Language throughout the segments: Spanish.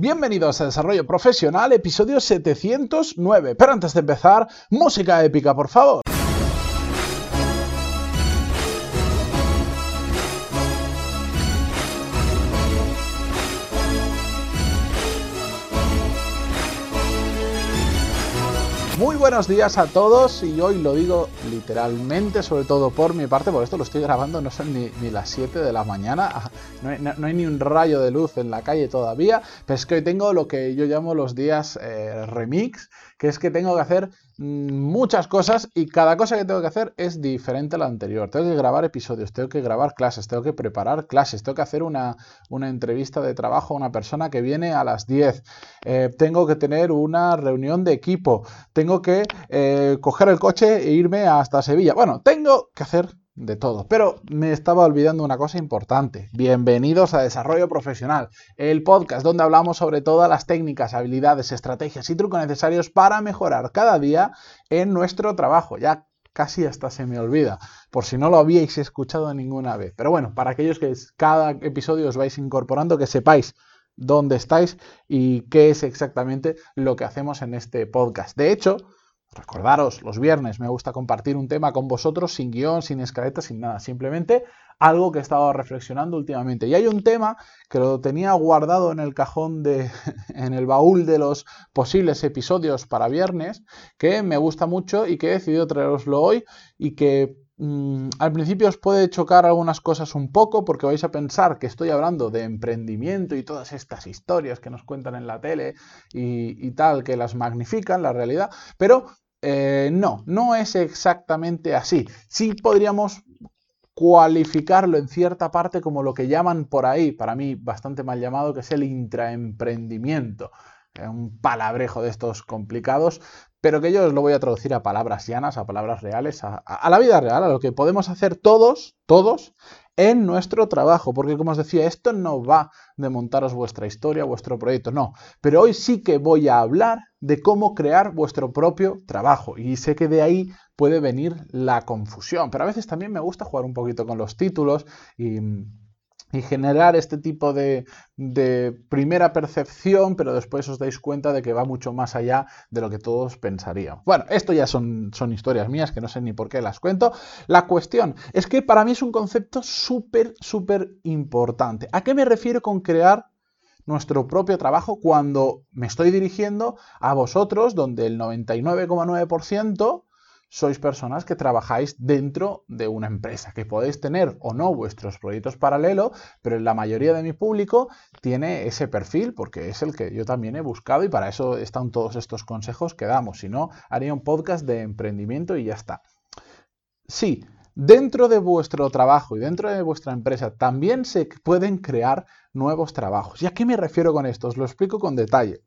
Bienvenidos a Desarrollo Profesional, episodio 709. Pero antes de empezar, música épica, por favor. Muy buenos días a todos y hoy lo digo literalmente, sobre todo por mi parte, porque esto lo estoy grabando, no son ni, las 7 de la mañana, no hay, ni un rayo de luz en la calle todavía, pero es que hoy tengo lo que yo llamo los días eh, remix, que es que tengo que hacer mm, muchas cosas y cada cosa que tengo que hacer es diferente a la anterior. Tengo que grabar episodios, tengo que grabar clases, tengo que preparar clases, tengo que hacer una, entrevista de trabajo a una persona que viene a las 10, eh, tengo que tener una reunión de equipo, tengo que eh, coger el coche e irme hasta Sevilla. Bueno, tengo que hacer de todo. Pero me estaba olvidando una cosa importante. Bienvenidos a Desarrollo Profesional, el podcast donde hablamos sobre todas las técnicas, habilidades, estrategias y trucos necesarios para mejorar cada día en nuestro trabajo. Ya casi hasta se me olvida, por si no lo habíais escuchado ninguna vez. Pero bueno, para aquellos que cada episodio os vais incorporando, que sepáis dónde estáis y qué es exactamente lo que hacemos en este podcast. De hecho, Recordaros, los viernes me gusta compartir un tema con vosotros sin guion, sin escaleta, sin nada, simplemente algo que he estado reflexionando últimamente. Y hay un tema que lo tenía guardado en el cajón de, en el baúl de los posibles episodios para viernes, que me gusta mucho y que he decidido traeroslo hoy y que mm, al principio os puede chocar algunas cosas un poco porque vais a pensar que estoy hablando de emprendimiento y todas estas historias que nos cuentan en la tele y, y tal, que las magnifican, la realidad, pero eh, no, no es exactamente así. Sí podríamos cualificarlo en cierta parte como lo que llaman por ahí, para mí bastante mal llamado, que es el intraemprendimiento. Un palabrejo de estos complicados, pero que yo os lo voy a traducir a palabras llanas, a palabras reales, a la vida real, a lo que podemos hacer todos, todos, en nuestro trabajo, porque como os decía, esto no va de montaros vuestra historia, vuestro proyecto, no, pero hoy sí que voy a hablar de cómo crear vuestro propio trabajo y sé que de ahí puede venir la confusión, pero a veces también me gusta jugar un poquito con los títulos y y generar este tipo de, primera percepción, pero después os dais cuenta de que va mucho más allá de lo que todos pensarían. Bueno, esto ya son, son historias mías que no sé ni por qué las cuento. La cuestión es que para mí es un concepto súper, súper importante. ¿A qué me refiero con crear nuestro propio trabajo cuando me estoy dirigiendo a vosotros, donde el 99,9% sois personas que trabajáis dentro de una empresa, que podéis tener o no vuestros proyectos paralelos, pero la mayoría de mi público tiene ese perfil porque es el que yo también he buscado y para eso están todos estos consejos que damos. Si no, haría un podcast de emprendimiento y ya está. Sí, dentro de vuestro trabajo y dentro de vuestra empresa también se pueden crear nuevos trabajos. ¿Y a qué me refiero con esto? Os lo explico con detalle.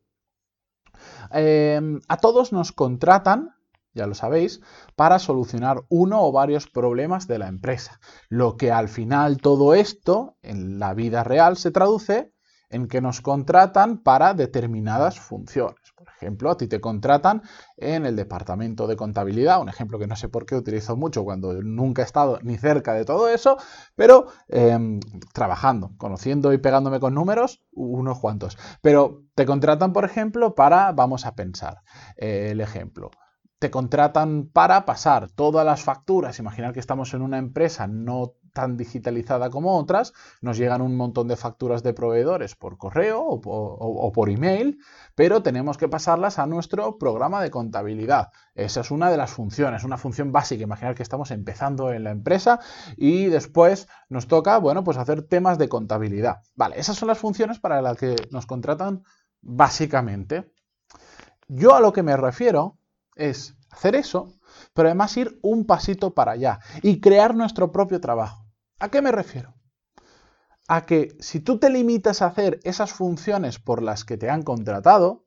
Em, a todos nos contratan ya lo sabéis, para solucionar uno o varios problemas de la empresa. Lo que al final todo esto, en la vida real, se traduce en que nos contratan para determinadas funciones. Por ejemplo, a ti te contratan en el departamento de contabilidad, un ejemplo que no sé por qué utilizo mucho cuando nunca he estado ni cerca de todo eso, pero em, trabajando, conociendo y pegándome con números, unos cuantos. Pero te contratan, por ejemplo, para, vamos a pensar, eh, el ejemplo, te contratan para pasar todas las facturas. Imaginar que estamos en una empresa no tan digitalizada como otras, nos llegan un montón de facturas de proveedores por correo o, por email, pero tenemos que pasarlas a nuestro programa de contabilidad. Esa es una de las funciones, una función básica. Imaginar que estamos empezando en la empresa y después nos toca, bueno, pues hacer temas de contabilidad. Vale, esas son las funciones para las que nos contratan básicamente. Yo a lo que me refiero es hacer eso, pero además ir un pasito para allá y crear nuestro propio trabajo. ¿A qué me refiero? A que si tú te limitas a hacer esas funciones por las que te han contratado,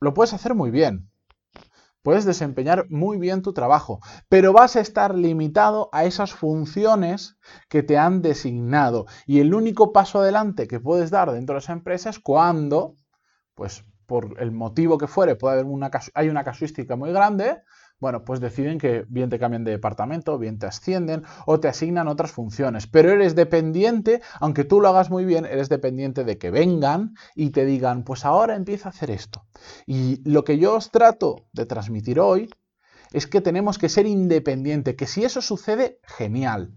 lo puedes hacer muy bien. Puedes desempeñar muy bien tu trabajo, pero vas a estar limitado a esas funciones que te han designado. Y el único paso adelante que puedes dar dentro de esa empresa es cuando, pues por el motivo que fuere, puede haber una, hay una casuística muy grande, Bueno, pues deciden que bien te cambian de departamento, bien te ascienden o te asignan otras funciones. Pero eres dependiente, aunque tú lo hagas muy bien, eres dependiente de que vengan y te digan, pues ahora empieza a hacer esto. Y lo que yo os trato de transmitir hoy es que tenemos que ser independientes, que si eso sucede, genial.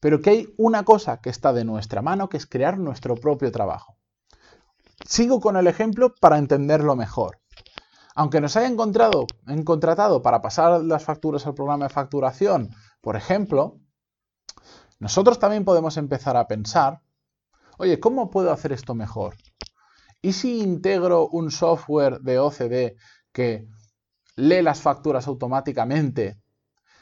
Pero que hay una cosa que está de nuestra mano, que es crear nuestro propio trabajo. Sigo con el ejemplo para entenderlo mejor. Aunque nos hayan encontrado, contratado para pasar las facturas al programa de facturación, por ejemplo, nosotros también podemos empezar a pensar, oye, ¿cómo puedo hacer esto mejor? ¿Y si integro un software de OCD que lee las facturas automáticamente,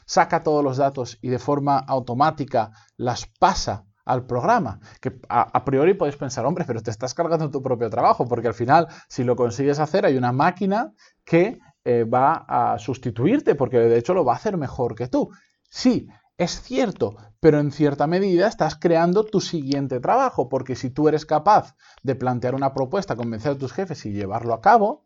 saca todos los datos y de forma automática las pasa al programa. Que a, priori podéis pensar, hombre, pero te estás cargando tu propio trabajo, porque al final, si lo consigues hacer, hay una máquina que eh, va a sustituirte, porque de hecho lo va a hacer mejor que tú. Sí, es cierto, pero en cierta medida estás creando tu siguiente trabajo, porque si tú eres capaz de plantear una propuesta, convencer a tus jefes y llevarlo a cabo,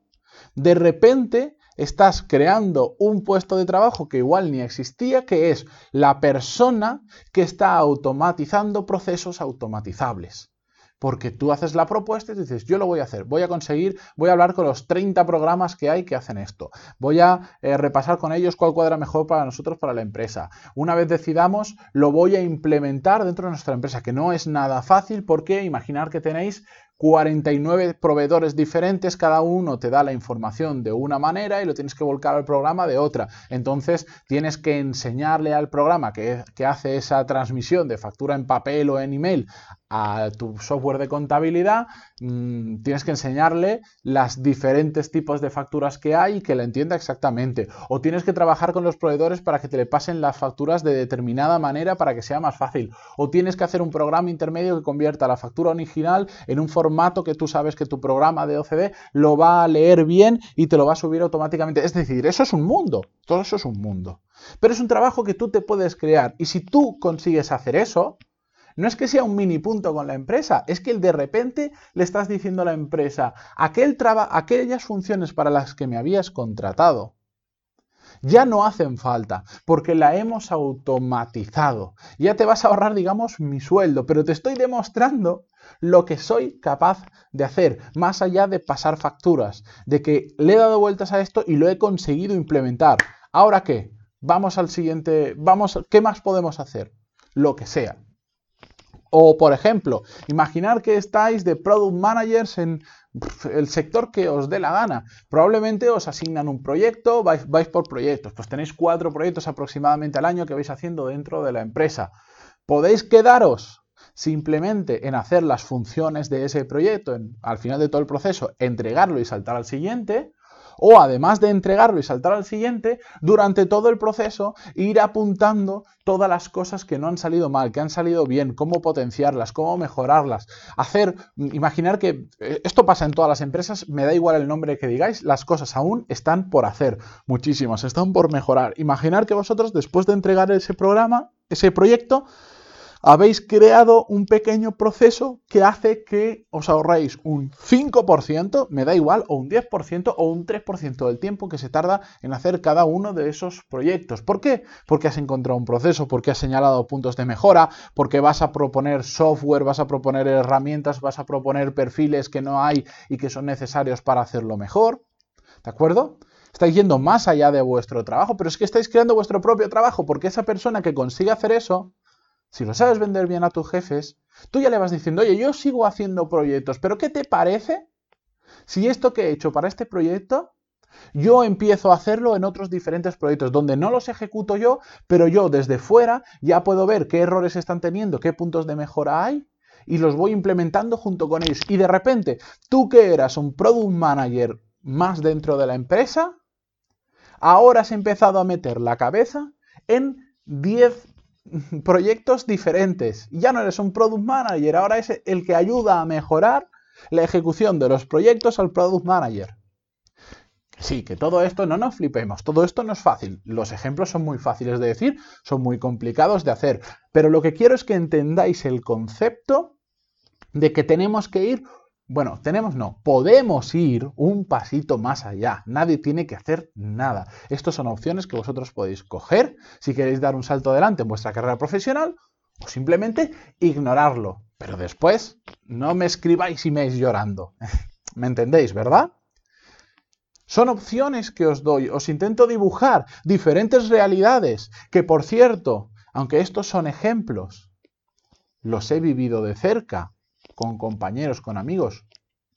de repente estás creando un puesto de trabajo que igual ni existía, que es la persona que está automatizando procesos automatizables. Porque tú haces la propuesta y dices, yo lo voy a hacer, voy a conseguir, voy a hablar con los 30 programas que hay que hacen esto, voy a eh, repasar con ellos cuál cuadra mejor para nosotros, para la empresa. Una vez decidamos, lo voy a implementar dentro de nuestra empresa, que no es nada fácil porque imaginar que tenéis 49 proveedores diferentes, cada uno te da la información de una manera y lo tienes que volcar al programa de otra. Entonces tienes que enseñarle al programa que, que hace esa transmisión de factura en papel o en email a tu software de contabilidad, mm, tienes que enseñarle las diferentes tipos de facturas que hay y que la entienda exactamente. O tienes que trabajar con los proveedores para que te le pasen las facturas de determinada manera para que sea más fácil. O tienes que hacer un programa intermedio que convierta la factura original en un formato que tú sabes que tu programa de OCD lo va a leer bien y te lo va a subir automáticamente. Es decir, eso es un mundo. Todo eso es un mundo. Pero es un trabajo que tú te puedes crear. Y si tú consigues hacer eso, no es que sea un mini punto con la empresa, es que de repente le estás diciendo a la empresa, aquel aquellas funciones para las que me habías contratado, ya no hacen falta porque la hemos automatizado. Ya te vas a ahorrar, digamos, mi sueldo, pero te estoy demostrando lo que soy capaz de hacer, más allá de pasar facturas, de que le he dado vueltas a esto y lo he conseguido implementar. ¿Ahora qué? Vamos al siguiente, vamos, ¿qué más podemos hacer? Lo que sea. O, por ejemplo, imaginar que estáis de product managers en el sector que os dé la gana. Probablemente os asignan un proyecto, vais, vais, por proyectos. Pues tenéis cuatro proyectos aproximadamente al año que vais haciendo dentro de la empresa. Podéis quedaros simplemente en hacer las funciones de ese proyecto, al final de todo el proceso, entregarlo y saltar al siguiente o además de entregarlo y saltar al siguiente, durante todo el proceso ir apuntando todas las cosas que no han salido mal, que han salido bien, cómo potenciarlas, cómo mejorarlas. Hacer, imaginar que eh, esto pasa en todas las empresas, me da igual el nombre que digáis, las cosas aún están por hacer, muchísimas, están por mejorar. Imaginar que vosotros después de entregar ese programa, ese proyecto, habéis creado un pequeño proceso que hace que os ahorréis un 5%, me da igual, o un 10% o un 3% del tiempo que se tarda en hacer cada uno de esos proyectos. ¿Por qué? Porque has encontrado un proceso, porque has señalado puntos de mejora, porque vas a proponer software, vas a proponer herramientas, vas a proponer perfiles que no hay y que son necesarios para hacerlo mejor. ¿De acuerdo? Estáis yendo más allá de vuestro trabajo, pero es que estáis creando vuestro propio trabajo, porque esa persona que consigue hacer eso si lo sabes vender bien a tus jefes, tú ya le vas diciendo, oye, yo sigo haciendo proyectos, pero ¿qué te parece si esto que he hecho para este proyecto, yo empiezo a hacerlo en otros diferentes proyectos donde no los ejecuto yo, pero yo desde fuera ya puedo ver qué errores están teniendo, qué puntos de mejora hay y los voy implementando junto con ellos. Y de repente, tú que eras un product manager más dentro de la empresa, ahora has empezado a meter la cabeza en 10 proyectos diferentes. Ya no eres un product manager, ahora es el que ayuda a mejorar la ejecución de los proyectos al product manager. Sí, que todo esto no nos flipemos, todo esto no es fácil. Los ejemplos son muy fáciles de decir, son muy complicados de hacer, pero lo que quiero es que entendáis el concepto de que tenemos que ir Bueno, tenemos no, podemos ir un pasito más allá. Nadie tiene que hacer nada. Estas son opciones que vosotros podéis coger si queréis dar un salto adelante en vuestra carrera profesional o simplemente ignorarlo. Pero después no me escribáis emails llorando. ¿Me entendéis, verdad? Son opciones que os doy. Os intento dibujar diferentes realidades que, por cierto, aunque estos son ejemplos, los he vivido de cerca con compañeros, con amigos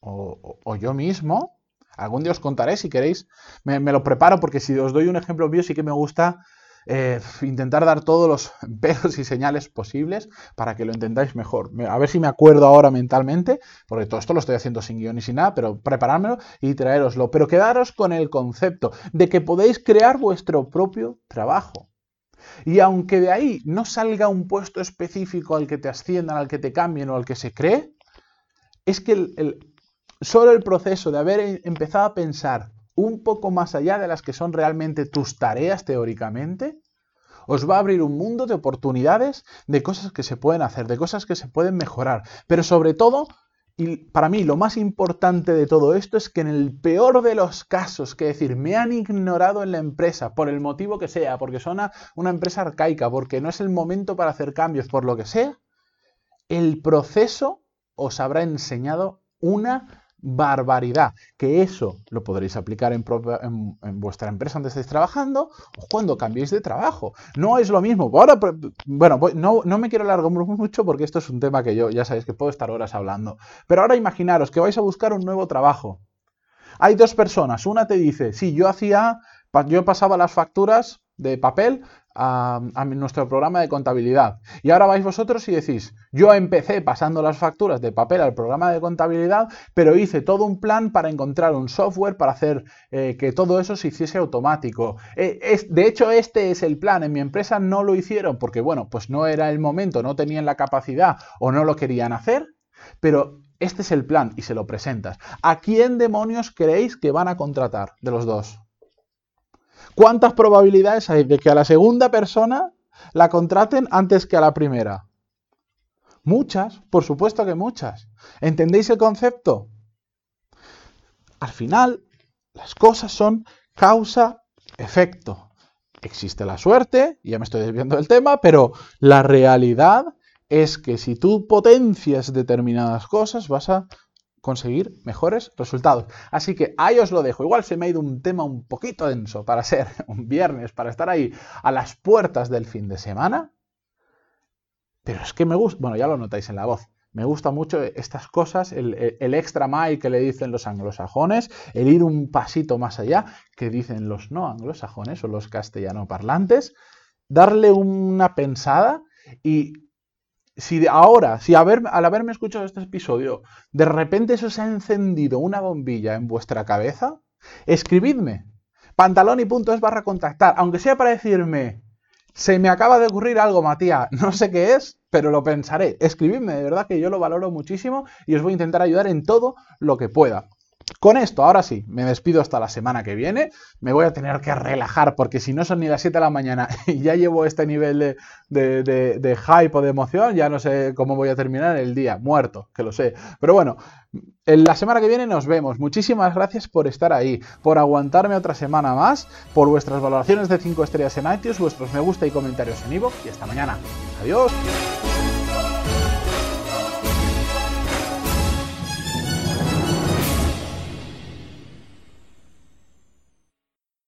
o, yo mismo. Algún día os contaré si queréis. Me, lo preparo porque si os doy un ejemplo mío sí que me gusta eh, intentar dar todos los pedos y señales posibles para que lo entendáis mejor. A ver si me acuerdo ahora mentalmente, porque todo esto lo estoy haciendo sin guion y sin nada, pero preparármelo y traeroslo. Pero quedaros con el concepto de que podéis crear vuestro propio trabajo. Y aunque de ahí no salga un puesto específico al que te asciendan, al que te cambien o al que se cree, es que solo el proceso de haber empezado a pensar un poco más allá de las que son realmente tus tareas teóricamente, os va a abrir un mundo de oportunidades, de cosas que se pueden hacer, de cosas que se pueden mejorar, pero sobre todo y para mí lo más importante de todo esto es que en el peor de los casos, que decir, me han ignorado en la empresa por el motivo que sea, porque son una empresa arcaica, porque no es el momento para hacer cambios, por lo que sea, el proceso os habrá enseñado una barbaridad. Que eso lo podréis aplicar en, vuestra empresa donde estéis trabajando o cuando cambiéis de trabajo. No es lo mismo. Ahora, bueno, no, no me quiero alargar mucho porque esto es un tema que yo ya sabéis que puedo estar horas hablando. Pero ahora imaginaros que vais a buscar un nuevo trabajo. Hay dos personas. Una te dice, sí, yo hacía, yo pasaba las facturas de papel a, nuestro programa de contabilidad. Y ahora vais vosotros y decís, yo empecé pasando las facturas de papel al programa de contabilidad, pero hice todo un plan para encontrar un software para hacer eh, que todo eso se hiciese automático. Eh, de hecho, este es el plan. En mi empresa no lo hicieron porque, bueno, pues no era el momento, no tenían la capacidad o no lo querían hacer, pero este es el plan y se lo presentas. ¿A quién demonios creéis que van a contratar de los dos? ¿Cuántas probabilidades hay de que a la segunda persona la contraten antes que a la primera? Muchas, por supuesto que muchas. ¿Entendéis el concepto? Al final, las cosas son causa-efecto. Existe la suerte, ya me estoy desviando del tema, pero la realidad es que si tú potencias determinadas cosas, vas a conseguir mejores resultados. Así que ahí os lo dejo. Igual se me ha ido un tema un poquito denso para ser un viernes, para estar ahí a las puertas del fin de semana. Pero es que me gusta, bueno, ya lo notáis en la voz. Me gusta mucho estas cosas, el, extra mile que le dicen los anglosajones, el ir un pasito más allá que dicen los no anglosajones o los castellano parlantes, darle una pensada y si ahora, si al haberme escuchado este episodio, de repente se os ha encendido una bombilla en vuestra cabeza, escribidme. Pantalón y punto es barra contactar, aunque sea para decirme, se me acaba de ocurrir algo, Matías, no sé qué es, pero lo pensaré. Escribidme, de verdad que yo lo valoro muchísimo y os voy a intentar ayudar en todo lo que pueda. Con esto, ahora sí, me despido hasta la semana que viene. Me voy a tener que relajar porque si no son ni las 7 de la mañana y ya llevo este nivel de, de, hype o de emoción, ya no sé cómo voy a terminar el día. Muerto, que lo sé. Pero bueno, en la semana que viene nos vemos. Muchísimas gracias por estar ahí, por aguantarme otra semana más, por vuestras valoraciones de 5 estrellas en iTunes, vuestros me gusta y comentarios en iVoox y hasta mañana. Adiós.